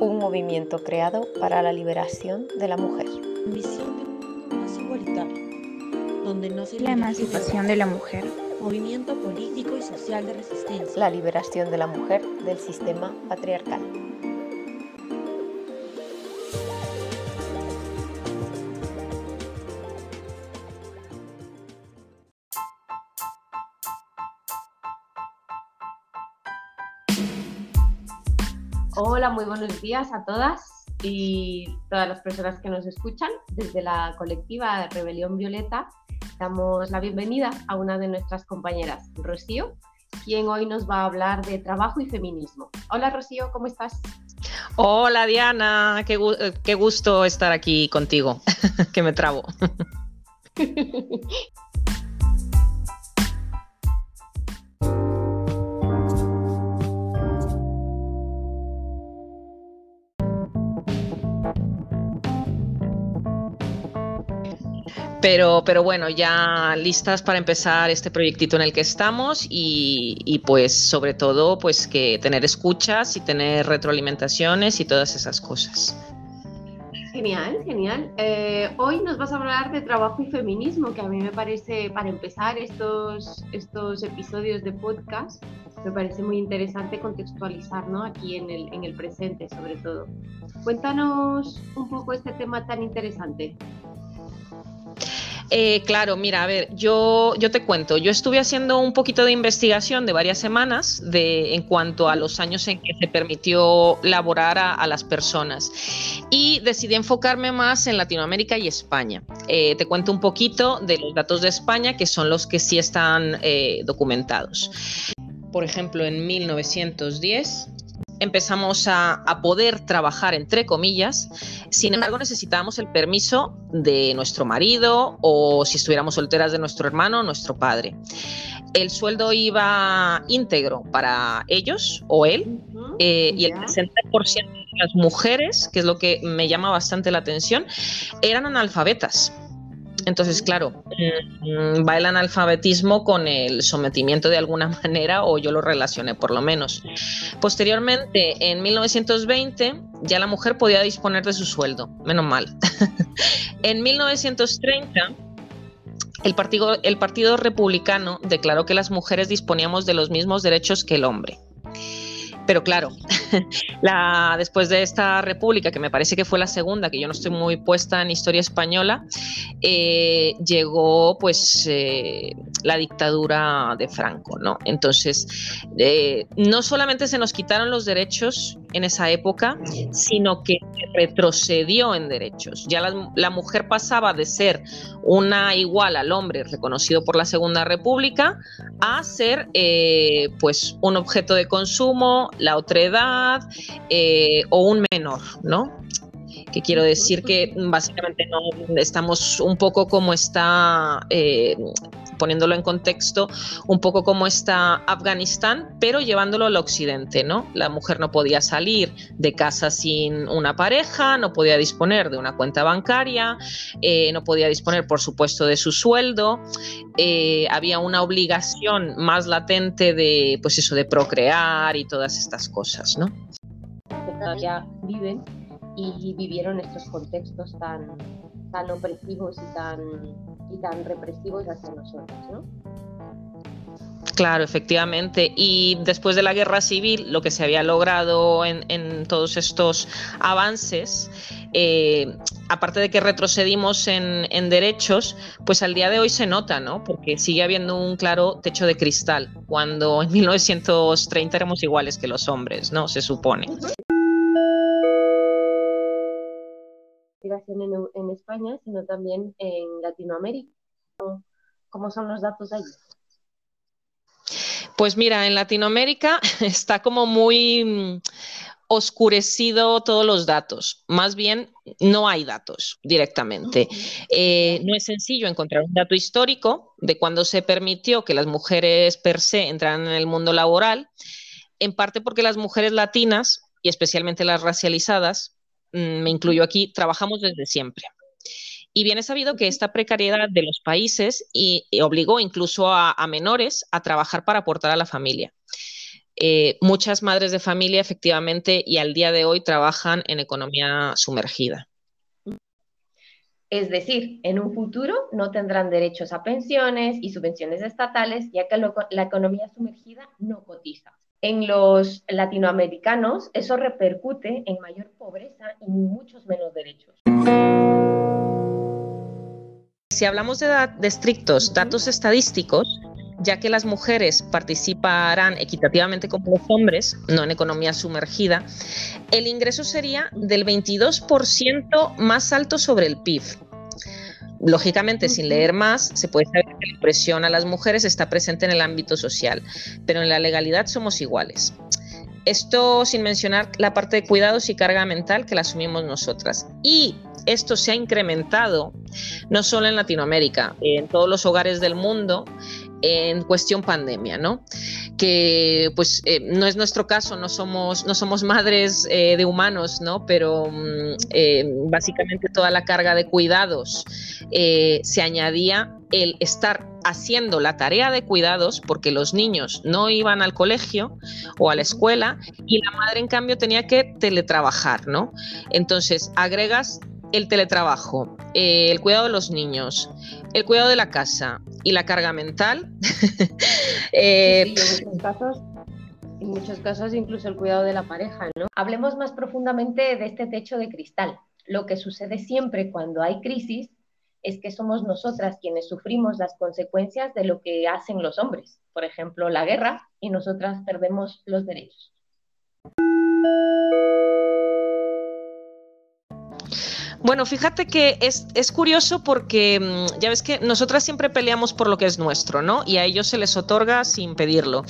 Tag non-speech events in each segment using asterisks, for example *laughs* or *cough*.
un movimiento creado para la liberación de la mujer. Visión de un mundo más igualitario, donde no se La emancipación de la mujer. movimiento político y social de resistencia. La liberación de la mujer del sistema patriarcal. Muy buenos días a todas y todas las personas que nos escuchan. Desde la colectiva Rebelión Violeta damos la bienvenida a una de nuestras compañeras, Rocío, quien hoy nos va a hablar de trabajo y feminismo. Hola Rocío, ¿cómo estás? Hola Diana, qué, gu- qué gusto estar aquí contigo, *laughs* que me trabo. *laughs* Pero, pero bueno, ya listas para empezar este proyectito en el que estamos y, pues sobre todo pues que tener escuchas y tener retroalimentaciones y todas esas cosas. Genial, genial. Eh, hoy nos vas a hablar de trabajo y feminismo, que a mí me parece, para empezar estos, estos episodios de podcast, me parece muy interesante contextualizar ¿no? aquí en el, en el presente, sobre todo. Cuéntanos un poco este tema tan interesante. Eh, claro, mira, a ver, yo, yo te cuento, yo estuve haciendo un poquito de investigación de varias semanas en cuanto a los años en que se permitió laborar a, a las personas y decidí enfocarme más en Latinoamérica y España. Eh, te cuento un poquito de los datos de España, que son los que sí están eh, documentados. Por ejemplo, en 1910 empezamos a, a, poder trabajar, entre comillas. Sin embargo, necesitábamos el permiso de nuestro marido o si estuviéramos solteras de nuestro hermano o nuestro padre. El sueldo iba íntegro para ellos o él eh, y el 60% de las mujeres, que es lo que me llama bastante la atención, eran analfabetas. Entonces, claro, va el analfabetismo con el sometimiento de alguna *laughs* manera, o yo lo relacioné por lo menos. Posteriormente, en 1920, ya la mujer podía disponer de su sueldo, menos mal. *laughs* en 1930, el partido, el partido Republicano declaró que las mujeres disponíamos de los mismos derechos que el hombre. Pero claro, *laughs* la, después de esta república, que me parece que fue la segunda, que yo no estoy muy puesta en historia española, eh, llegó pues eh, la dictadura de Franco, ¿no? Entonces, eh, no solamente se nos quitaron los derechos en esa época, sino que retrocedió en derechos. Ya la, la mujer pasaba de ser una igual al hombre reconocido por la Segunda República a ser pues un objeto de consumo, la otredad eh, o un menor, ¿no? Que quiero decir que básicamente no estamos un poco como está, eh, poniéndolo en contexto, un poco como está Afganistán, pero llevándolo al occidente, ¿no? La mujer no podía salir de casa sin una pareja, no podía disponer de una cuenta bancaria, eh, no podía disponer, por supuesto, de su sueldo, eh, había una obligación más latente de, pues eso, de procrear y todas estas cosas, ¿no? Ya viven y vivieron estos contextos tan, tan opresivos y tan, y tan represivos hacia nosotros, ¿no? Claro, efectivamente. Y después de la guerra civil, lo que se había logrado en, en todos estos avances, eh, aparte de que retrocedimos en, en, derechos, pues al día de hoy se nota, ¿no? Porque sigue habiendo un claro techo de cristal, cuando en 1930 éramos iguales que los hombres, ¿no? Se supone. En, en, España, sino también en Latinoamérica. ¿Cómo son los datos allí? Pues mira, en Latinoamérica *laughs* está como muy oscurecido todos los datos. Más bien, no hay datos directamente. Eh, no es sencillo encontrar un dato histórico de cuando se permitió que las mujeres per se entraran en el mundo laboral, en parte porque las mujeres latinas, y especialmente las racializadas, me incluyo aquí, trabajamos desde siempre. Y bien es sabido que esta precariedad de los países y, y obligó incluso a, a, menores a trabajar para aportar a la familia. eh, muchas madres de familia efectivamente y al día de hoy trabajan en economía sumergida. Es decir, en un futuro no tendrán derechos a pensiones y subvenciones estatales, ya que la economía sumergida no cotiza. En los latinoamericanos eso repercute en mayor pobreza y muchos menos derechos. Si hablamos de, de estrictos datos estadísticos, ya que las mujeres participarán equitativamente como los hombres, no en economía sumergida, el ingreso sería del 22% más alto sobre el PIB. Lógicamente, sin leer más, se puede saber que la presión a las mujeres está presente en el ámbito social, pero en la legalidad somos iguales. Esto sin mencionar la parte de cuidados y carga mental que la asumimos nosotras. Y esto se ha incrementado no solo en Latinoamérica, en todos los hogares del mundo en cuestión pandemia, ¿no? Que pues eh, no es nuestro caso, no somos, no somos madres eh, de humanos, ¿no? Pero mm, eh, básicamente toda la carga de cuidados se añadía el estar haciendo la tarea de cuidados porque los niños no iban al colegio o a la escuela y la madre en cambio tenía que teletrabajar, ¿no? Entonces agregas el teletrabajo, el cuidado de los niños, el cuidado de la casa y la carga mental. *laughs* Eh, en, muchos casos, en muchos casos incluso el cuidado de la pareja, ¿no? Hablemos más profundamente de este techo de cristal. Lo que sucede siempre cuando hay crisis es que somos nosotras quienes sufrimos las consecuencias de lo que hacen los hombres. Por ejemplo, la guerra y nosotras perdemos los derechos. Bueno, fíjate que es, curioso porque mm, ya ves que nosotras siempre peleamos por lo que es nuestro, ¿no? Y a ellos se les otorga sin pedirlo.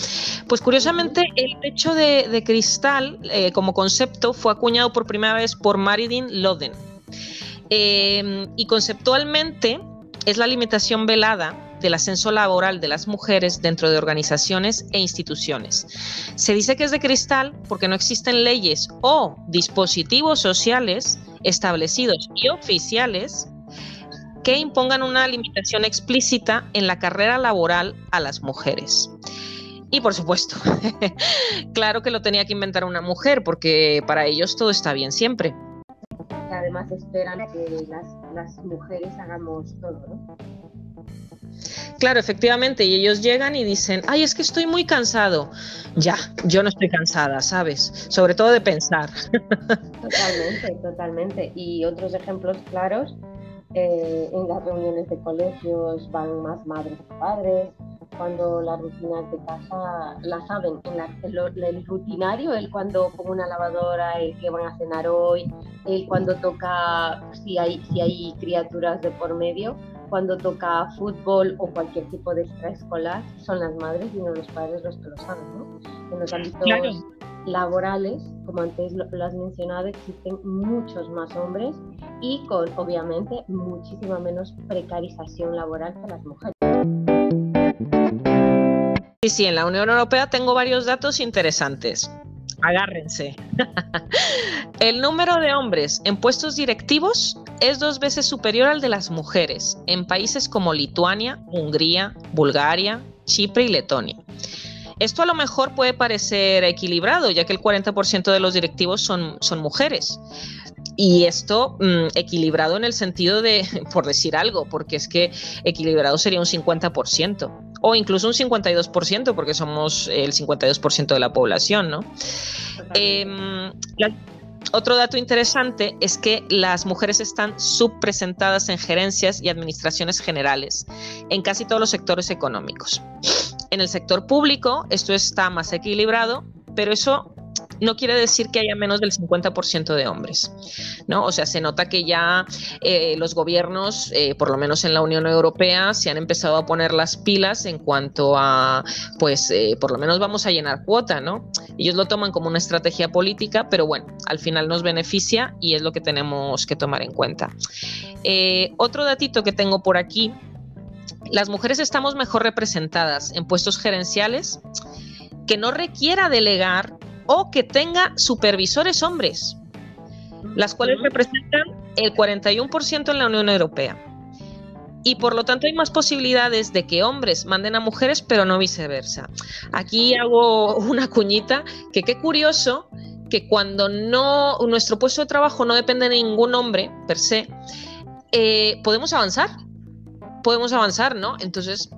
Pues curiosamente, el techo de, cristal eh, como concepto fue acuñado por primera vez por Marilyn Loden. Em, y conceptualmente es la limitación velada del ascenso laboral de las mujeres dentro de organizaciones e instituciones. Se dice que es de cristal porque no existen leyes o dispositivos sociales establecidos y oficiales que impongan una limitación explícita en la carrera laboral a las mujeres. Y por supuesto, *laughs* claro que lo tenía que inventar una mujer, porque para ellos todo está bien siempre. Además esperan que las, mujeres hagamos todo, ¿no? Claro, efectivamente, y ellos llegan y dicen, ay, es que estoy muy cansado. Ya, yo no estoy cansada, ¿sabes? Sobre todo de pensar. *laughs* Totalmente, totalmente. Y otros ejemplos claros, eh, en las reuniones de colegios van más madres que padres, cuando las rutinas de casa las saben, en, el rutinario, el cuando pongo una lavadora, el que van a cenar hoy, el cuando toca, si hay, si hay criaturas de por medio, cuando toca fútbol o cualquier tipo de extraescolar, son las madres y no los padres los que lo saben, ¿no? En los ámbitos laborales, como antes lo, has mencionado, existen muchos más hombres y con, obviamente, muchísima menos precarización laboral que las mujeres. Sí, sí, en la Unión Europea tengo varios datos interesantes. Agárrense. *laughs* El número de hombres en puestos directivos es dos veces superior al de las mujeres en países como Lituania, Hungría, Bulgaria, Chipre y Letonia. Esto a lo mejor puede parecer equilibrado, ya que el 40% de los directivos son, son mujeres. Y esto mm, equilibrado en el sentido de, *laughs* por decir algo, porque es que equilibrado sería un 50% o incluso un 52% porque somos el 52% de la población, ¿no? Otro dato interesante es que las mujeres están subpresentadas en gerencias y administraciones generales en casi todos los sectores económicos. En el sector público esto está más equilibrado, pero eso no quiere decir que haya menos del 50% de hombres, ¿no? O sea, se nota que ya eh, los gobiernos, eh, por lo menos en la Unión Europea, se han empezado a poner las pilas en cuanto a, pues, eh, por lo menos vamos a llenar cuota, ¿no? Ellos lo toman como una estrategia política, pero bueno, al final nos beneficia y es lo que tenemos que tomar en cuenta. otro datito que tengo por aquí, las mujeres estamos mejor representadas en puestos gerenciales que no requiera delegar o que tenga supervisores hombres, las cuales representan el 41% en la Unión Europea. y por lo tanto hay más posibilidades de que hombres manden a mujeres, pero no viceversa. Aquí hago una cuñita que qué curioso que cuando no nuestro puesto de trabajo no depende de ningún hombre per se, eh, podemos avanzar, podemos avanzar, ¿no? Entonces,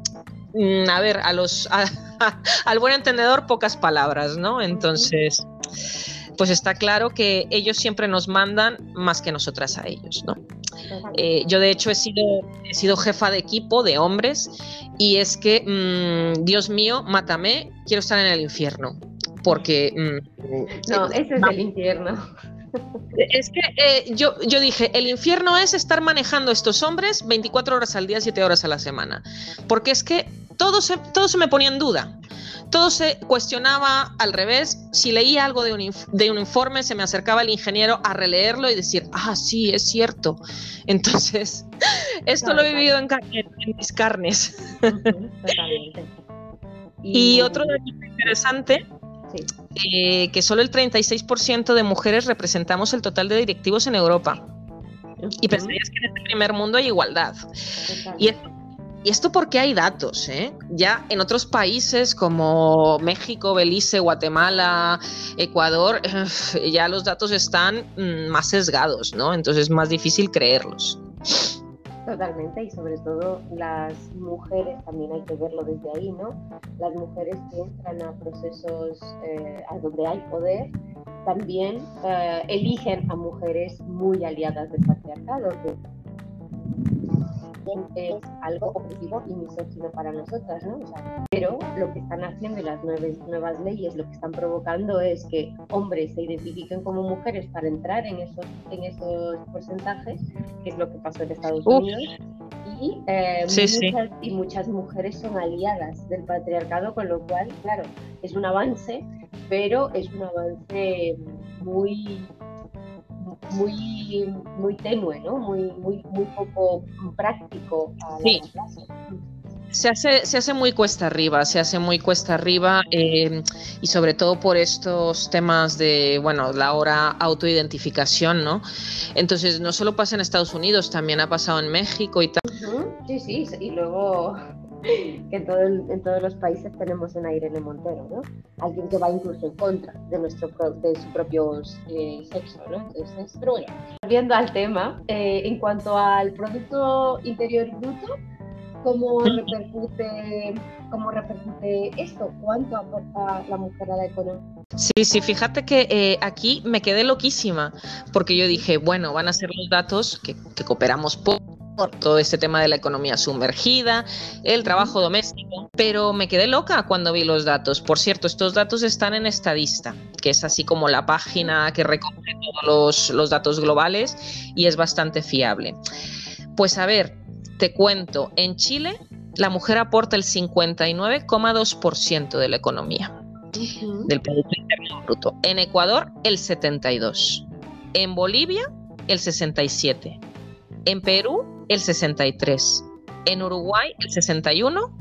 a ver, a los al buen entendedor pocas palabras, ¿no? Entonces, pues está claro que ellos siempre nos mandan más que nosotras a ellos, ¿no? Eh, yo de hecho he sido, he sido jefa de equipo de hombres y es que, mm, Dios mío, mátame, quiero estar en el infierno. Porque... Mm, no, ese es el infierno. Es que eh, yo, yo dije, el infierno es estar manejando a estos hombres 24 horas al día, 7 horas a la semana. Porque es que todo se, todo se me ponía en duda. Todo se cuestionaba al revés. Si leía algo de un, de un informe, se me acercaba el ingeniero a releerlo y decir, ah, sí, es cierto. Entonces, *laughs* esto lo he vivido en, en mis carnes. *laughs* y, otro dato interesante eh, que solo el 36% de mujeres representamos el total de directivos en Europa. Y pensarías que en este primer mundo hay igualdad. Y esto, porque hay datos, ¿eh? Ya en otros países como México, Belice, Guatemala, Ecuador, ya los datos están mm, más sesgados, ¿no? Entonces es más difícil creerlos. Totalmente, y sobre todo las mujeres, también hay que verlo desde ahí, ¿no? Las mujeres que entran a procesos eh, a donde hay poder, también eh, eligen a mujeres muy aliadas del patriarcado, es algo objetivo y misógino para nosotras, ¿no? pero lo que están haciendo las nuevas, nuevas leyes, lo que están provocando es que hombres se identifiquen como mujeres para entrar en esos, en esos porcentajes, que es lo que pasó en Estados Unidos. Y, eh, muchas, y muchas mujeres son aliadas del patriarcado, con lo cual, claro, es un avance, pero es un avance muy muy, muy tenue, ¿no? Muy, muy, muy poco práctico a sí. Se hace, se hace muy cuesta arriba, se hace muy cuesta arriba eh, y sobre todo por estos temas de, bueno, la hora autoidentificación, ¿no? Entonces, no solo pasa en Estados Unidos, también ha pasado en México y tal. Sí, sí, y luego que en, todo en todos los países tenemos en Irene Montero, ¿no? Alguien que va incluso en contra de, nuestro, de su propio eh, sexo, ¿no? Entonces, pero bueno, volviendo al tema, eh, en cuanto al Producto Interior Bruto, ¿cómo *laughs* repercute, cómo repercute esto? ¿Cuánto aporta la mujer a la economía? Sí, sí, fíjate que eh, aquí me quedé loquísima, porque yo dije, bueno, van a ser los datos que, que cooperamos poco por todo este tema de la economía sumergida, el trabajo doméstico, pero me quedé loca cuando vi los datos. Por cierto, estos datos están en Estadista, que es así como la página que recoge todos los, datos globales y es bastante fiable. Pues a ver, te cuento, en Chile la mujer aporta el 59,2% de la economía, del Producto Interno Bruto. En Ecuador, el 72%. En Bolivia, el 67%. En Perú, el 63. En Uruguay, el 61.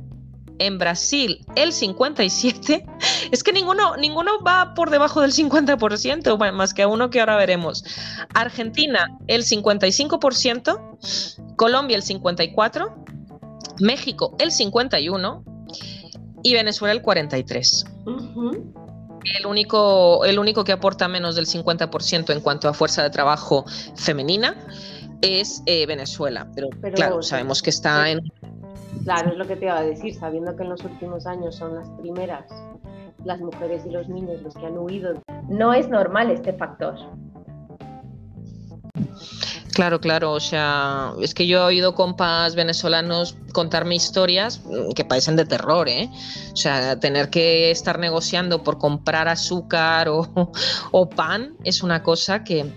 En Brasil, el 57. *laughs* Es que ninguno, ninguno va por debajo del 50%, más que uno que ahora veremos. Argentina, el 55%. Colombia, el 54%. México, el 51%. Y Venezuela, el 43%. El único, el único que aporta menos del 50% en cuanto a fuerza de trabajo femenina es eh, Venezuela, pero, claro, sabemos que está en... Claro, es lo que te iba a decir, sabiendo que en los últimos años son las primeras, las mujeres y los niños los que han huido. No es normal este factor. Claro, claro, o sea, es que yo he oído compas venezolanos contarme historias mm, que parecen de terror, ¿eh? O sea, tener que estar negociando por comprar azúcar o, *laughs* o pan es una cosa que,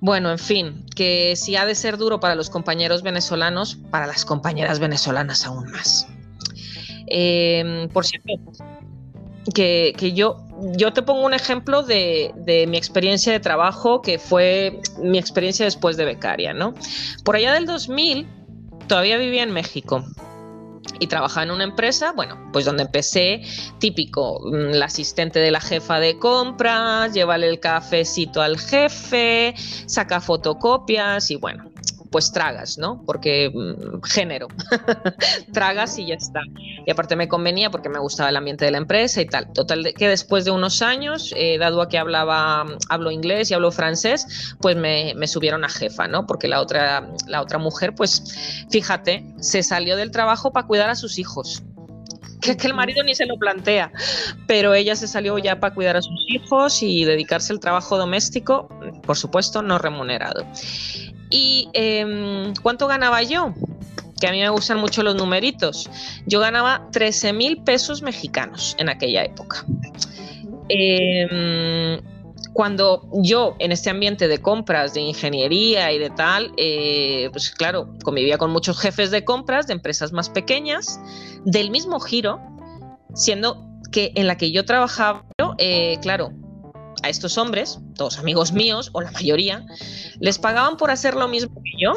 bueno, en fin, que si ha de ser duro para los compañeros venezolanos, para las compañeras venezolanas aún más. Em, por cierto, que, yo, yo te pongo un ejemplo de, de, mi experiencia de trabajo, que fue mi experiencia después de becaria, ¿no? Por allá del 2000, todavía vivía en México y trabajaba en una empresa, bueno, pues donde empecé, típico, mm, la asistente de la jefa de compras, llévale el cafecito al jefe, saca fotocopias y bueno, pues tragas, ¿no? Porque mm, género, *laughs* tragas y ya está. Y aparte me convenía porque me gustaba el ambiente de la empresa y tal. Total, que después de unos años, eh, dado a que hablaba, hablo inglés y hablo francés, pues me, me, subieron a jefa, ¿no? Porque la otra, la otra mujer, pues fíjate, se salió del trabajo para cuidar a sus hijos que es que el marido ni se lo plantea, pero ella se salió ya para cuidar a sus hijos y dedicarse al trabajo doméstico, por supuesto, no remunerado. ¿Y eh, cuánto ganaba yo? Que a mí me gustan mucho los numeritos. Yo ganaba 13 mil pesos mexicanos en aquella época. Eh, cuando yo en este ambiente de compras, de ingeniería y de tal, eh, pues claro, convivía con muchos jefes de compras de empresas más pequeñas, del mismo giro, siendo que en la que yo trabajaba, eh, claro, a estos hombres, todos amigos míos, o la mayoría, les pagaban por hacer lo mismo que yo,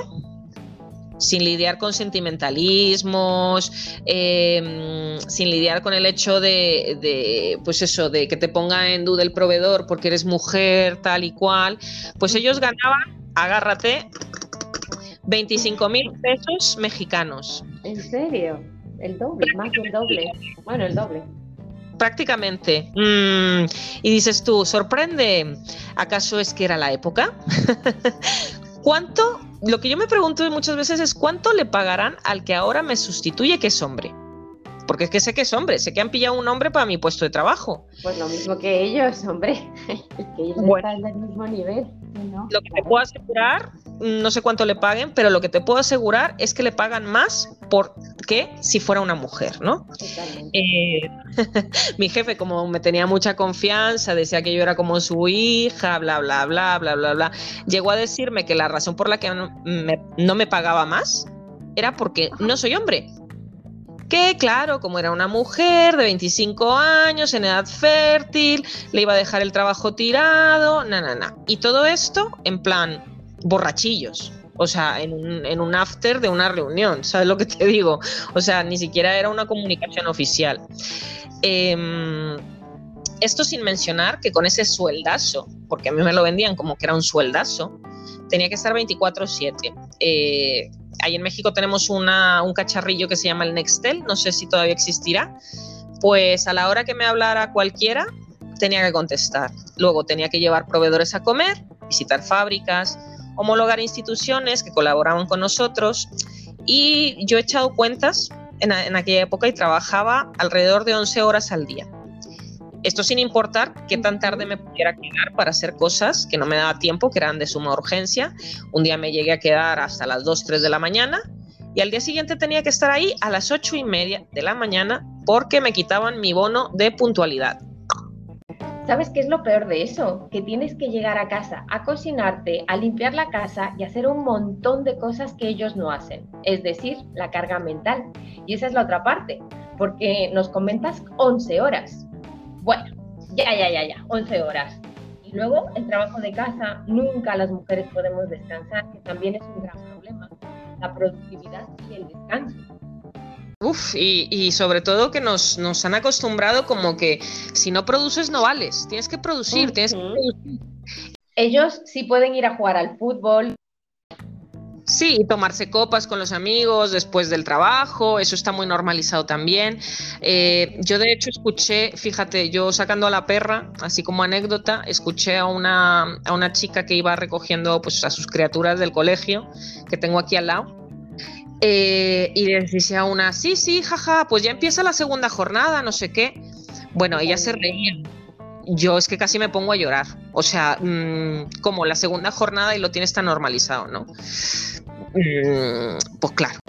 sin lidiar con sentimentalismos, em, sin lidiar con el hecho de, pues eso, de que te ponga en duda el proveedor porque eres mujer, tal y cual, pues ellos ganaban, agárrate, 25 mil pesos mexicanos. ¿En serio? El doble, más del doble. Bueno, el doble. Prácticamente. Mm, y dices tú, ¿sorprende? ¿Acaso es que era la época? *laughs* ¿Cuánto lo que yo me pregunto muchas veces es cuánto le pagarán al que ahora me sustituye que es hombre. Porque es que sé que es hombre, sé que han pillado un hombre para mi puesto de trabajo. Pues lo mismo que ellos, hombre. *laughs* Es que ellos están del mismo nivel. Lo que te puedo asegurar, no sé cuánto le paguen, pero lo que te puedo asegurar es que le pagan más por que si fuera una mujer, ¿no? Eh, *laughs* mi jefe, como me tenía mucha confianza, decía que yo era como su hija, bla, bla, bla, bla, bla, bla. Llegó a decirme que la razón por la que no me, no me pagaba más era porque no soy hombre que claro, como era una mujer de 25 años, en edad fértil, le iba a dejar el trabajo tirado, na, na, na. Y todo esto en plan borrachillos. O sea, en un, en un after de una reunión, ¿sabes lo que te digo? O sea, ni siquiera era una comunicación oficial. Em, esto sin mencionar que con ese sueldazo, porque a mí me lo vendían como que era un sueldazo, tenía que estar 24/7. Eh, ahí en México tenemos un cacharrillo que se llama el Nextel, no sé si todavía existirá, pues a la hora que me hablara cualquiera tenía que contestar. Luego tenía que llevar proveedores a comer, visitar fábricas, homologar instituciones que colaboraban con nosotros y yo he echado cuentas en, aquella época y trabajaba alrededor de 11 horas al día. Esto sin importar qué tan tarde me pudiera quedar para hacer cosas que no me daba tiempo, que eran de suma urgencia. Un día me llegué a quedar hasta las 2, 3 de la mañana y al día siguiente tenía que estar ahí a las 8 y media de la mañana porque me quitaban mi bono de puntualidad. ¿Sabes qué es lo peor de eso? Que tienes que llegar a casa a cocinarte, a limpiar la casa y hacer un montón de cosas que ellos no hacen, es decir, la carga mental. Y esa es la otra parte, porque nos comentas 11 horas. Bueno, ya, ya, ya, ya, 11 horas. Y luego el trabajo de casa, nunca las mujeres podemos descansar, que también es un gran problema, la productividad y el descanso. Uf, y, sobre todo que nos, nos, han acostumbrado como que si no produces no vales, tienes que producir, tienes que producir. Ellos sí pueden ir a jugar al fútbol, Sí, tomarse copas con los amigos después del trabajo, eso está muy normalizado también. Eh, yo de hecho escuché, fíjate, yo sacando a la perra, así como anécdota, escuché a una, a una chica que iba recogiendo pues, a sus criaturas del colegio, que tengo aquí al lado, eh, y les decía una, sí, sí, jaja, pues ya empieza la segunda jornada, no sé qué. Bueno, ella se reía yo es que casi me pongo a llorar. O sea, mm, como la segunda jornada y lo tienes tan normalizado, ¿no? Mm, pues claro.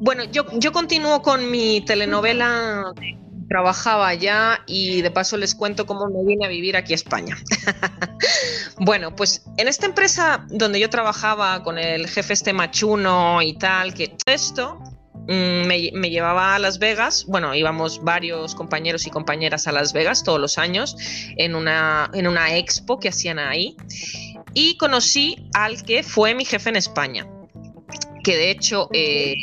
Bueno, yo, yo continúo con mi telenovela. Trabajaba allá y de paso les cuento cómo me vine a vivir aquí a España. *laughs* bueno, pues en esta empresa donde yo trabajaba con el jefe este machuno y tal, que esto Mm, me, llevaba a Las Vegas, bueno, íbamos varios compañeros y compañeras a Las Vegas todos los años en una, en una expo que hacían ahí y conocí al que fue mi jefe en España, que de hecho... Eh,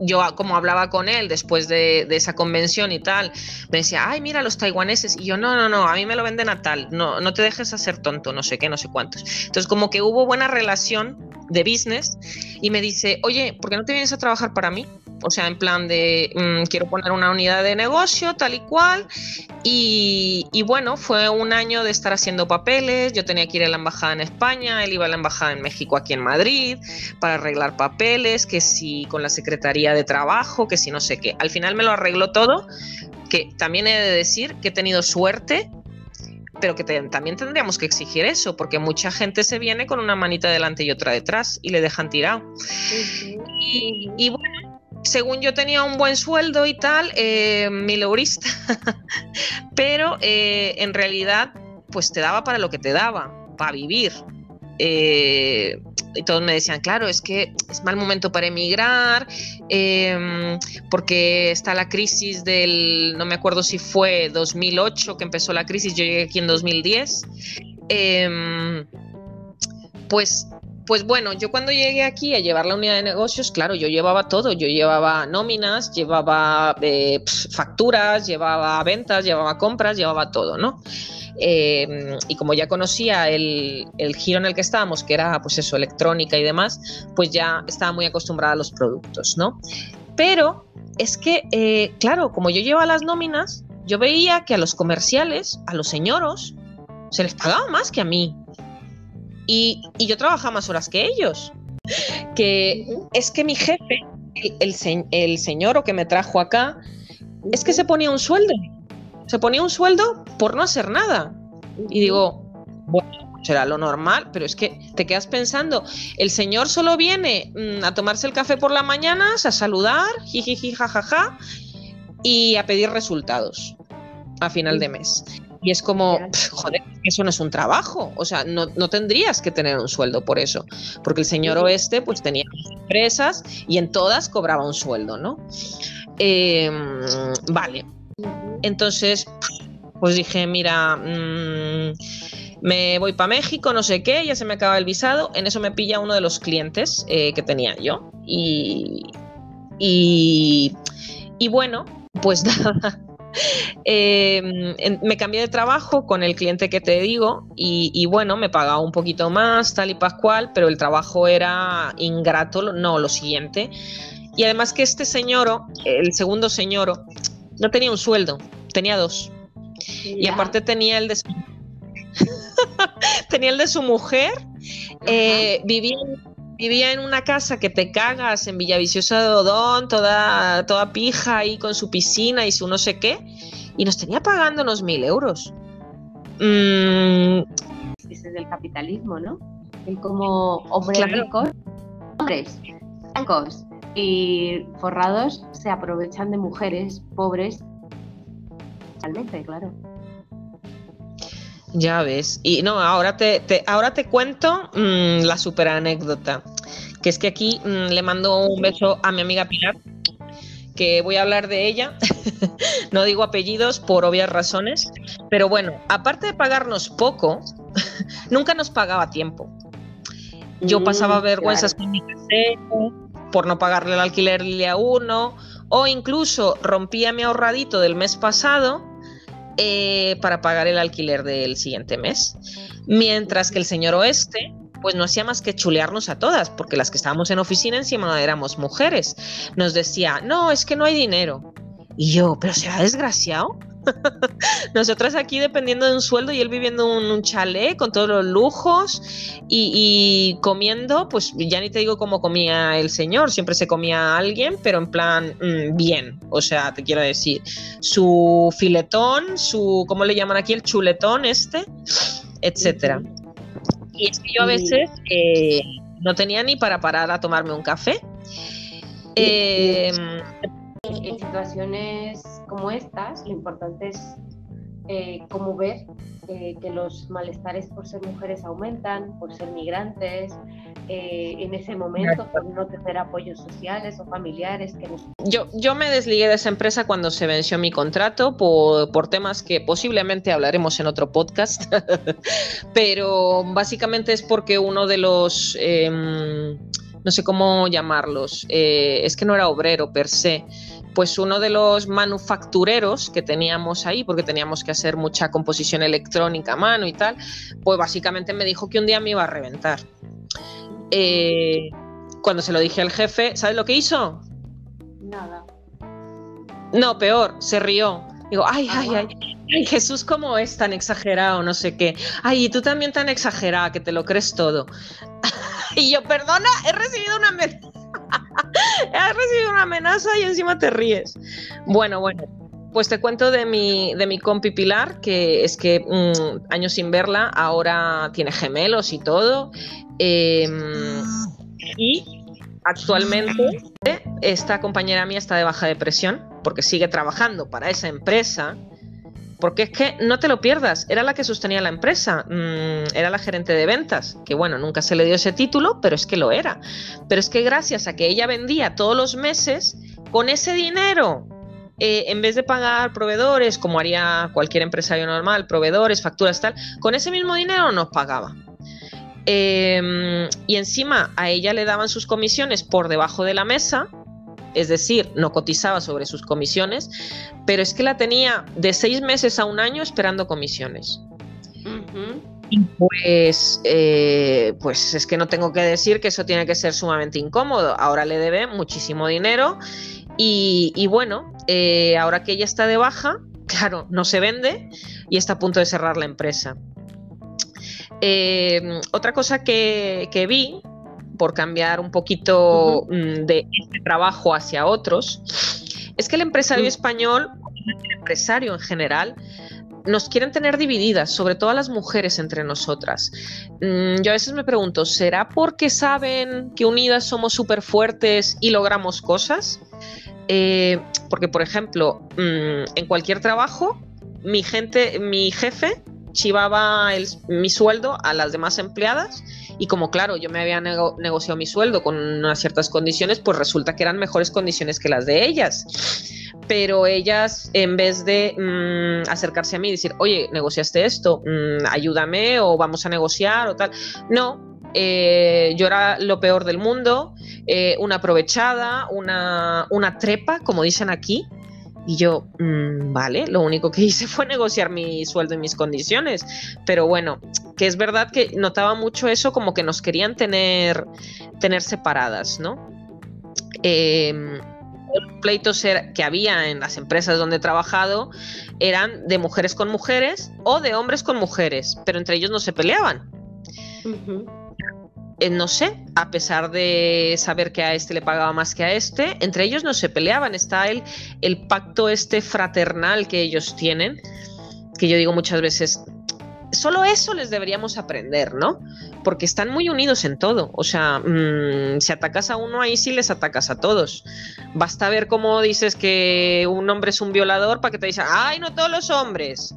yo como hablaba con él después de, esa convención y tal, me decía, ay, mira los taiwaneses. Y yo, no, no, no, a mí me lo venden a tal, no, no te dejes hacer tonto, no sé qué, no sé cuántos. Entonces, como que hubo buena relación de business y me dice, oye, ¿por qué no te vienes a trabajar para mí? O sea, en plan de mm, quiero poner una unidad de negocio tal y cual. Y, y, bueno, fue un año de estar haciendo papeles. Yo tenía que ir a la embajada en España, él iba a la embajada en México aquí en Madrid para arreglar papeles, que si con la Secretaría de Trabajo, que si no sé qué. Al final me lo arregló todo, que también he de decir que he tenido suerte pero que también tendríamos que exigir eso, porque mucha gente se viene con una manita delante y otra detrás y le dejan tirado. y, bueno, según yo tenía un buen sueldo y tal, eh, mileurista, *laughs* pero eh, en realidad pues te daba para lo que te daba, para vivir. Eh, y todos me decían, claro, es que es mal momento para emigrar, em, porque está la crisis del, no me acuerdo si fue 2008 que empezó la crisis, yo llegué aquí en 2010. Em, pues pues bueno, yo cuando llegué aquí a llevar la unidad de negocios, claro, yo llevaba todo, yo llevaba nóminas, llevaba eh, facturas, llevaba ventas, llevaba compras, llevaba todo, ¿no? Eh, y como ya conocía el, giro en el que estábamos, que era pues eso, electrónica y demás, pues ya estaba muy acostumbrada a los productos, ¿no? Pero es que, eh, claro, como yo llevaba las nóminas, yo veía que a los comerciales, a los señoros, se les pagaba más que a mí. Y, yo trabajaba más horas que ellos. Que es que mi jefe, el, el señor o que me trajo acá, es que se ponía un sueldo se ponía un sueldo por no hacer nada. Y digo, bueno, será lo normal, pero es que te quedas pensando, el señor solo viene mm, a tomarse el café por la mañana, a saludar, jijiji, jajaja, y a pedir resultados a final de mes. Y es como, joder, eso no es un trabajo. O sea, no, tendrías que tener un sueldo por eso. Porque el señor oeste, pues tenía empresas y en todas cobraba un sueldo, ¿no? Em, vale, entonces, pues dije, mira, mm, me voy para México, no sé qué, ya se me acaba el visado. En eso me pilla uno de los clientes eh, que tenía yo. Y, y, bueno, pues *laughs* nada. Em, me cambié de trabajo con el cliente que te digo y, bueno, me pagaba un poquito más, tal y pascual, pero el trabajo era ingrato, no lo siguiente. Y además que este señor, el segundo señor, no tenía un sueldo, tenía dos. Y aparte tenía el de su, *laughs* tenía el de su mujer, eh, vivía, vivía en una casa que te cagas en Villaviciosa de Odón, toda, toda pija ahí con su piscina y su no sé qué, y nos tenía pagando unos mil euros. Mm. Ese es el capitalismo, ¿no? El como hombres ricos, hombres blancos, y forrados se aprovechan de mujeres pobres realmente, claro. Ya ves. Y no, ahora te, ahora te cuento mm, la super anécdota. Que es que aquí mm, le mando un beso a mi amiga Pilar, que voy a hablar de ella. *laughs* no digo apellidos por obvias razones. Pero bueno, aparte de pagarnos poco, *laughs* nunca nos pagaba tiempo. Yo pasaba mm, vergüenzas con mi casero, por no pagarle el alquiler a uno, o incluso rompía mi ahorradito del mes pasado eh, para pagar el alquiler del siguiente mes. Mientras que el señor oeste, pues no hacía más que chulearnos a todas, porque las que estábamos en oficina encima éramos mujeres. Nos decía, no, es que no hay dinero. Y yo, pero será desgraciado. *laughs* Nosotras aquí dependiendo de un sueldo y él viviendo en un, chalet con todos los lujos y, comiendo, pues ya ni te digo cómo comía el señor, siempre se comía a alguien, pero en plan mm, bien, o sea, te quiero decir, su filetón, su, ¿cómo le llaman aquí? El chuletón este, etcétera. Y es que yo a veces eh, no tenía ni para parar a tomarme un café. Eh, en situaciones como estas, lo importante es eh, como ver eh, que los malestares por ser mujeres aumentan, por ser migrantes, eh, en ese momento por no tener apoyos sociales o familiares. Que yo, yo me desligué de esa empresa cuando se venció mi contrato por, por temas que posiblemente hablaremos en otro podcast, *laughs* pero básicamente es porque uno de los... Em, no sé cómo llamarlos, es que no era obrero per se, pues uno de los manufactureros que teníamos ahí, porque teníamos que hacer mucha composición electrónica a mano y tal, pues básicamente me dijo que un día me iba a reventar. eh, cuando se lo dije al jefe, ¿sabes lo que hizo? Nada. No, peor, se rió. Digo, ay, Ah, ay, ay, ay, Jesús, ¿cómo es tan exagerado? No sé qué. Ay, y tú también tan exagerada que te lo crees todo. *laughs* y yo, perdona, he recibido una *laughs* he recibido una amenaza y encima te ríes. Bueno, bueno. Pues te cuento de mi, de mi compi Pilar, que es que mm, años sin verla, ahora tiene gemelos y todo. Em, y actualmente *laughs* esta compañera mía está de baja depresión porque sigue trabajando para esa empresa. Porque es que no te lo pierdas, era la que sostenía la empresa, mm, era la gerente de ventas, que bueno, nunca se le dio ese título, pero es que lo era. Pero es que gracias a que ella vendía todos los meses, con ese dinero, eh, en vez de pagar proveedores, como haría cualquier empresario normal, proveedores, facturas, tal, con ese mismo dinero nos pagaba. Eh, y encima a ella le daban sus comisiones por debajo de la mesa, es decir, no cotizaba sobre sus comisiones, pero es que la tenía de seis meses a un año esperando comisiones. Ujú. Pues, eh, pues es que no tengo que decir que eso tiene que ser sumamente incómodo. Ahora le debe muchísimo dinero y, y bueno, eh, ahora que ella está de baja, *laughs* claro, no se vende y está a punto de cerrar la empresa. Eh, otra cosa que, que vi, por cambiar un poquito mm, de este trabajo hacia otros, es que el empresario español, el empresario en general, nos quieren tener divididas, sobre todo a las mujeres entre nosotras. Mm, yo a veces me pregunto, ¿será porque saben que unidas somos súper fuertes y logramos cosas? Eh, porque, por ejemplo, mm, en cualquier trabajo, mi gente, mi jefe chivaba el- mi sueldo a las demás empleadas y como claro, yo me había nego- negociado mi sueldo con unas ciertas condiciones, pues resulta que eran mejores condiciones que las de ellas. Pero ellas, en vez de mm, acercarse a mí y decir, oye, negociaste esto, Mm, ayúdame o vamos a negociar o tal, no, eh, yo era lo peor del mundo, eh, una aprovechada, una, una trepa, como dicen aquí. Y yo, mm, vale, lo único que *laughs* hice fue negociar mi sueldo y mis condiciones. Pero bueno, que es verdad que notaba mucho eso como que nos querían tener, tener separadas, ¿no? Em, los pleitos que había en las empresas donde he trabajado eran de mujeres con mujeres o de hombres con mujeres, pero entre ellos no se peleaban. No sé, a pesar de saber que a este le pagaba más que a este, entre ellos no se peleaban. Está el, el pacto este fraternal que ellos tienen, que yo digo muchas veces, solo eso les deberíamos aprender, ¿no? Porque están muy unidos en todo. O sea, mm, si atacas a uno, ahí sí les atacas a todos. Basta ver cómo dices que un hombre es un violador para que te digan, ay, no todos los hombres.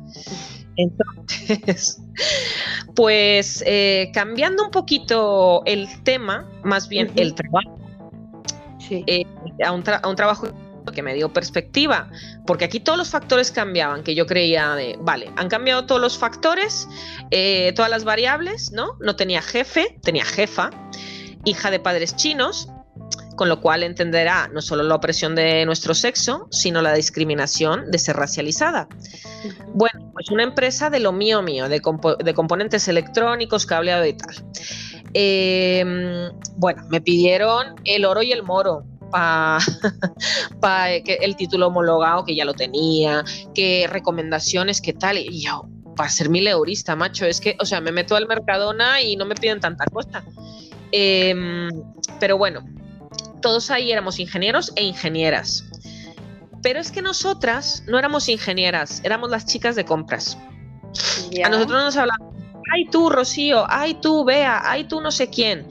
Entonces, *laughs* pues eh, cambiando un poquito el tema, más bien el trabajo, Sí. eh, a, un tra- a un trabajo que me dio perspectiva, porque aquí todos los factores cambiaban, que yo creía de, vale, han cambiado todos los factores, eh, todas las variables, ¿no? No tenía jefe, tenía jefa, hija de padres chinos, con lo cual entenderá no solo la opresión de nuestro sexo, sino la discriminación de ser racializada. Bueno, pues una empresa de lo mío mío, de, compo- de componentes electrónicos, cableado y tal. Eh, bueno, me pidieron el oro y el moro para *laughs* el título homologado que ya lo tenía, que recomendaciones, que tal, y yo, para ser mil eurista, macho, es que, o sea, me meto al Mercadona y no me piden tanta cosa. Eh, pero bueno, todos ahí éramos ingenieros e ingenieras. Pero es que nosotras no éramos ingenieras, éramos las chicas de compras. Ya. A nosotros nos hablaban, ay tú, Rocío, ay tú, Bea, ay tú, no sé quién.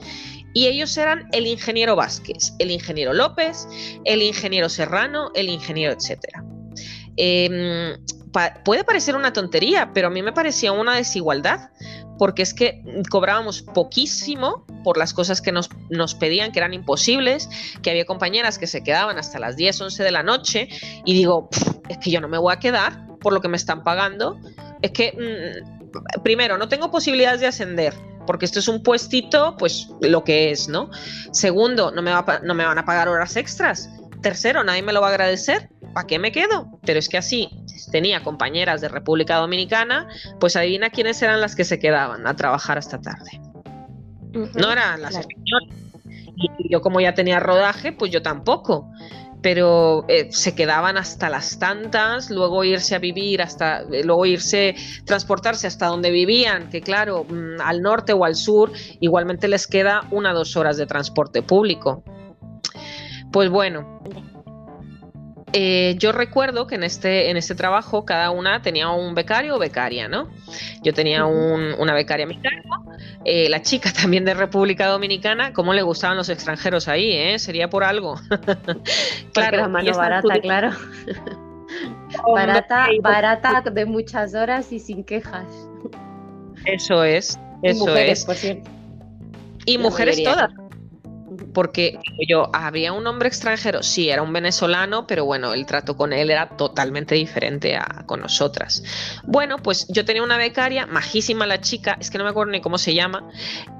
Y ellos eran el ingeniero Vázquez, el ingeniero López, el ingeniero Serrano, el ingeniero, etcétera. Em, pa- puede parecer una tontería, pero a mí me parecía una desigualdad, porque es que cobrábamos poquísimo por las cosas que nos, nos pedían, que eran imposibles, que había compañeras que se quedaban hasta las 10, 11 de la noche, y digo, "Pff, es que yo no me voy a quedar por lo que me están pagando. Es que, mm, primero, no tengo posibilidades de ascender, porque esto es un puestito, pues lo que es, ¿no? Segundo, no me, va no me van a pagar horas extras. Tercero, nadie me lo va a agradecer. ¿Para qué me quedo? Pero es que así tenía compañeras de República Dominicana, pues adivina quiénes eran las que se quedaban a trabajar hasta tarde. no eran las españolas. Y yo como ya tenía rodaje, pues yo tampoco. Pero eh, se quedaban hasta las tantas, luego irse a vivir hasta, eh, luego irse, transportarse hasta donde vivían, que claro, mm, al norte o al sur, igualmente les queda una o dos horas de transporte público. Pues bueno, eh, yo recuerdo que en este, en este trabajo cada una tenía un becario o becaria, ¿no? Yo tenía una becaria a mi cargo, eh, la chica *laughs* también de República Dominicana, ¿cómo le gustaban los extranjeros ahí? Eh? Sería por algo. *laughs* claro, era mano barata, claro. *laughs* barata, barata de muchas horas y sin quejas. Eso es, eso mujeres, es. Por cierto. Y mujeres todas porque yo, ¿había un hombre extranjero? Sí, era un venezolano, pero bueno, el trato con él era totalmente diferente a con nosotras. Bueno, pues yo tenía una becaria, majísima la chica, es que no me acuerdo ni cómo se llama,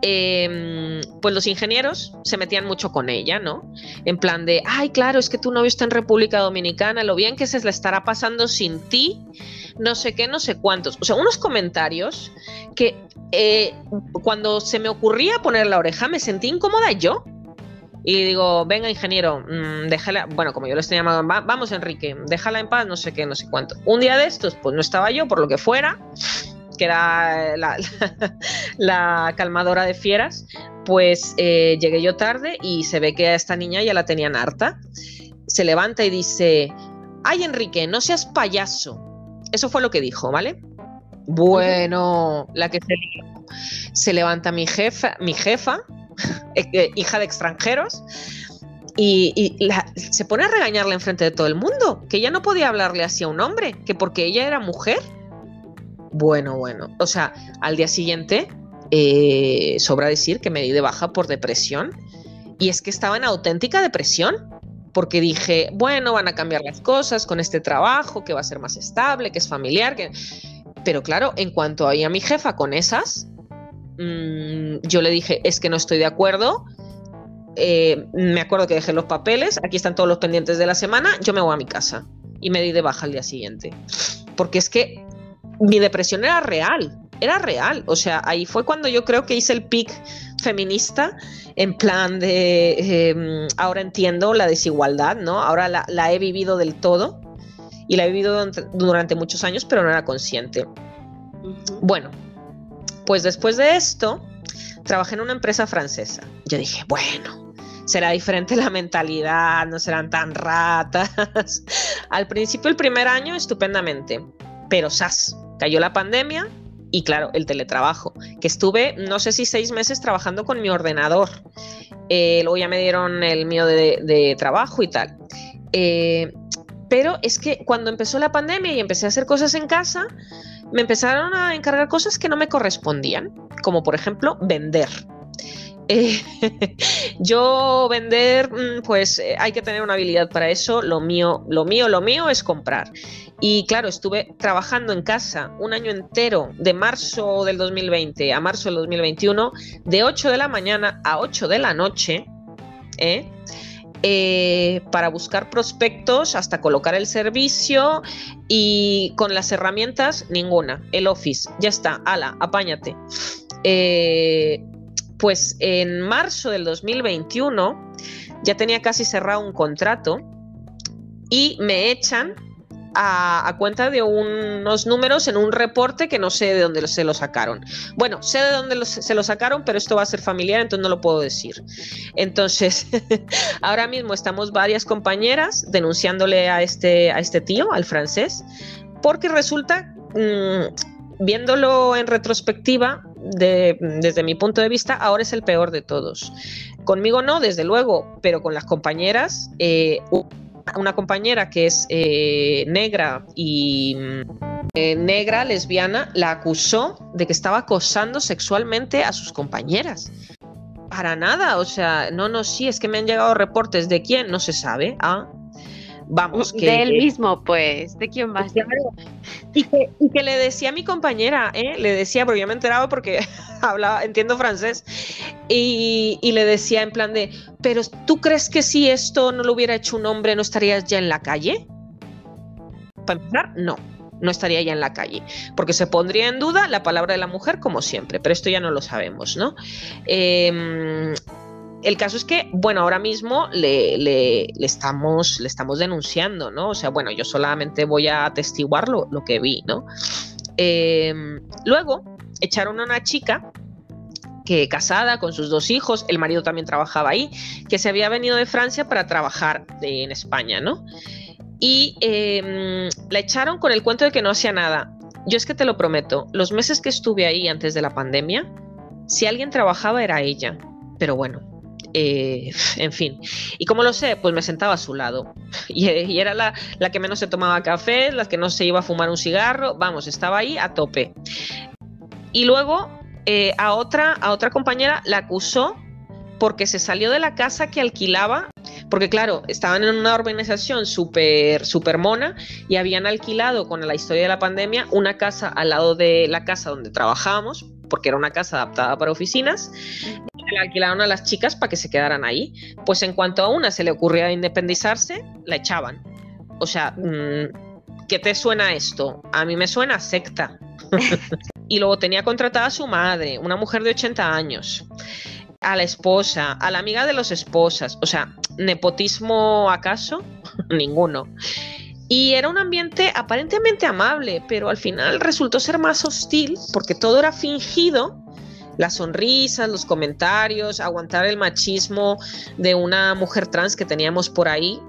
em, pues los ingenieros se metían mucho con ella, ¿no? En plan de, ay, claro, es que tu novio está en República Dominicana, lo bien que se le estará pasando sin ti, no sé qué, no sé cuántos. O sea, unos comentarios que eh, cuando se me ocurría poner la oreja me sentí incómoda yo y digo, venga ingeniero, mm, déjala, bueno, como yo lo estoy llamando, vamos Enrique, déjala en paz, no sé qué, no sé cuánto. Un día de estos, pues no estaba yo, por lo que fuera, que era *laughs* la, calmadora de fieras, pues eh, llegué yo tarde y se ve que a esta niña ya la tenían harta. Se levanta y dice, ay Enrique, no seas payaso. Eso fue lo que dijo, ¿vale? Bueno, la que se, se levanta mi jefa, mi jefa, *laughs* hija de extranjeros, y, se pone a regañarle enfrente de todo el mundo, que ella no podía hablarle así a un hombre, que porque ella era mujer. Bueno, bueno, o sea, al día siguiente, eh, sobra decir que me di de baja por depresión, y es que estaba en auténtica depresión, porque dije, bueno, van a cambiar las cosas con este trabajo, que va a ser más estable, que es familiar, que... Pero claro, en cuanto a mi jefa con esas, Mm, yo le dije, es que no estoy de acuerdo. Eh, me acuerdo que dejé los papeles, aquí están todos los pendientes de la semana, yo me voy a mi casa. Y me di de baja al día siguiente. Porque es que mi depresión era real, era real. O sea, ahí fue cuando yo creo que hice el pic feminista en plan de, em, ahora entiendo la desigualdad, ¿no? Ahora la, he vivido del todo y la he vivido durante muchos años, pero no era consciente. Bueno, pues después de esto, trabajé en una empresa francesa. Yo dije, bueno, será diferente la mentalidad, no serán tan ratas. *laughs* Al principio, el primer año, estupendamente, pero ¡sas! Cayó la pandemia y claro, el teletrabajo, que estuve, no sé si seis meses trabajando con mi ordenador. Eh, luego ya me dieron el mío de, trabajo y tal. Eh, pero es que cuando empezó la pandemia y empecé a hacer cosas en casa, me empezaron a encargar cosas que no me correspondían, como por ejemplo vender. Eh, *laughs* yo vender, mm, pues eh, hay que tener una habilidad para eso. Lo mío, lo mío, lo mío es comprar. Y claro, estuve trabajando en casa un año entero, de marzo del 2020 a marzo del 2021, de 8 de la mañana a 8 de la noche. ¿eh? Eh, para buscar prospectos hasta colocar el servicio y con las herramientas ninguna. El Office, ya está, ala, apáñate. Eh, pues en marzo del 2021 ya tenía casi cerrado un contrato y me echan a, cuenta de unos números en un reporte que no sé de dónde se lo sacaron. Bueno, sé de dónde se lo sacaron, pero esto va a ser familiar, entonces no lo puedo decir. Entonces, *laughs* ahora mismo estamos varias compañeras denunciándole a este, a este tío, al francés, porque resulta, mm, viéndolo en retrospectiva, desde mi punto de vista, ahora es el peor de todos. Conmigo no, desde luego, pero con las compañeras, eh, una compañera que es eh, negra y eh, negra, lesbiana, la acusó de que estaba acosando sexualmente a sus compañeras. Para nada, o sea, no, no, sí, es que me han llegado reportes de quién, no se sabe. Ah, vamos, que... De él mismo, pues, ¿de quién más? Y que, y que, le decía a mi compañera, ¿eh? le decía, porque yo me enteraba porque *laughs* hablaba, entiendo francés, y, y, le decía en plan de, pero ¿tú crees que si esto no lo hubiera hecho un hombre no estarías ya en la calle? Para empezar, no. no estaría ya en la calle, porque se pondría en duda la palabra de la mujer como siempre, pero esto ya no lo sabemos, ¿no? Em, el caso es que, bueno, ahora mismo le, estamos, le estamos denunciando, ¿no? O sea, bueno, yo solamente voy a atestiguar lo, que vi, ¿no? Em, luego echaron a una chica que casada con sus dos hijos, el marido también trabajaba ahí, que se había venido de Francia para trabajar en España, ¿no? Y em, la echaron con el cuento de que no hacía nada. Yo es que te lo prometo, los meses que estuve ahí antes de la pandemia, si alguien trabajaba era ella, pero bueno, eh, en fin. ¿Y como lo sé? Pues me sentaba a su lado. *laughs* Y, era la, la, que menos se tomaba café, la que no se iba a fumar un cigarro. Vamos, estaba ahí a tope. Y luego eh, a, otra, a otra compañera la acusó porque se salió de la casa que alquilaba, porque claro, estaban en una organización súper super mona y habían alquilado con la historia de la pandemia una casa al lado de la casa donde trabajábamos, porque era una casa adaptada para oficinas, le alquilaron a las chicas para que se quedaran ahí. Pues en cuanto a una se le ocurría independizarse, la echaban. O sea, mm, ¿qué te suena esto? A mí me suena secta. *laughs* y luego tenía contratada a su madre, una mujer de 80 años, a la esposa, a la amiga de las esposas. O sea, ¿nepotismo acaso? *laughs* Ninguno. Y era un ambiente aparentemente amable, pero al final resultó ser más hostil porque todo era fingido. Las sonrisas, los comentarios, aguantar el machismo de una mujer trans que teníamos por ahí,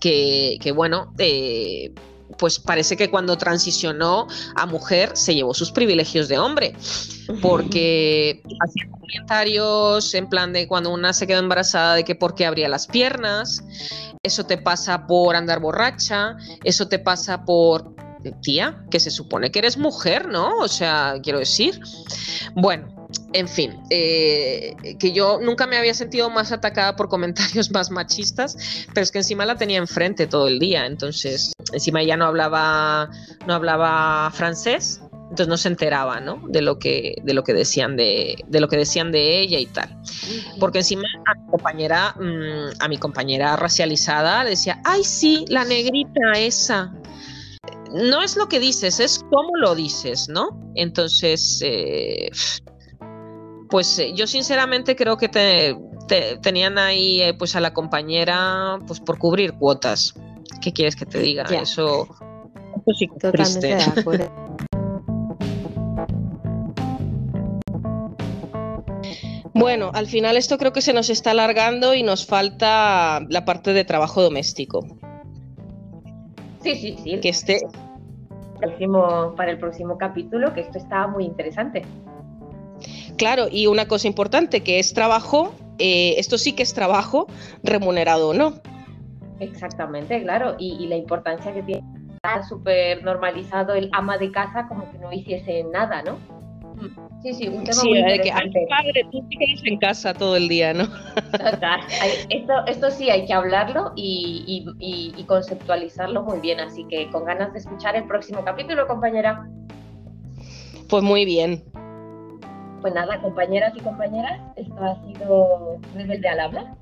que, bueno, eh, pues parece que cuando transicionó a mujer se llevó sus privilegios de hombre, porque hacía comentarios en plan de cuando una se quedó embarazada de que por qué abría las piernas, eso te pasa por andar borracha, eso te pasa por tía, que se supone que eres mujer, ¿no? O sea, quiero decir, bueno, en fin, eh, que yo nunca me había sentido más atacada por comentarios más machistas, pero es que encima la tenía enfrente todo el día, entonces encima ella no hablaba, no hablaba francés, entonces no se enteraba, ¿no? De lo que, de lo que decían de, de lo que decían de ella y tal, porque encima a mi compañera, mm, a mi compañera racializada decía, ay sí, la negrita esa, no es lo que dices, es cómo lo dices, ¿no? Entonces, eh, pues eh, yo sinceramente creo que te, tenían ahí eh, pues a la compañera pues por cubrir cuotas. ¿Qué quieres que te diga? Eso, sí de acuerdo. *laughs* Bueno, al final esto creo que se nos está alargando y nos falta la parte de trabajo doméstico. Sí, sí, sí. Que esté para el próximo capítulo, que esto está muy interesante. Claro, y una cosa importante, que es trabajo, eh, esto sí que es trabajo remunerado o no. Exactamente, claro, y, la importancia que tiene está súper normalizado el ama de casa como que no hiciese nada, ¿no? Sí, sí, un tema sí, muy interesante. Que, padre, tú te quedas en casa todo el día, ¿no? Esto, esto sí hay que hablarlo y, y, y conceptualizarlo muy bien, así que con ganas de escuchar el próximo capítulo, compañera. Pues muy bien, pues nada, compañeras y compañeras, esto ha sido Rebelde al Habla.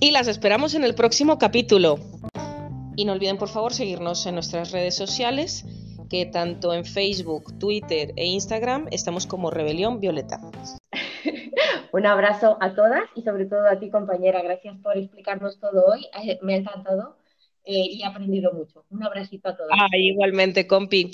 Y las esperamos en el próximo capítulo. Y no olviden por favor seguirnos en nuestras redes sociales, que tanto en Facebook, Twitter e Instagram estamos como Rebelión Violeta. *laughs* Un abrazo a todas y sobre todo a ti compañera. Gracias por explicarnos todo hoy. Eh, me ha encantado eh, y he aprendido mucho. Un abracito a todas. Ah, igualmente, compi.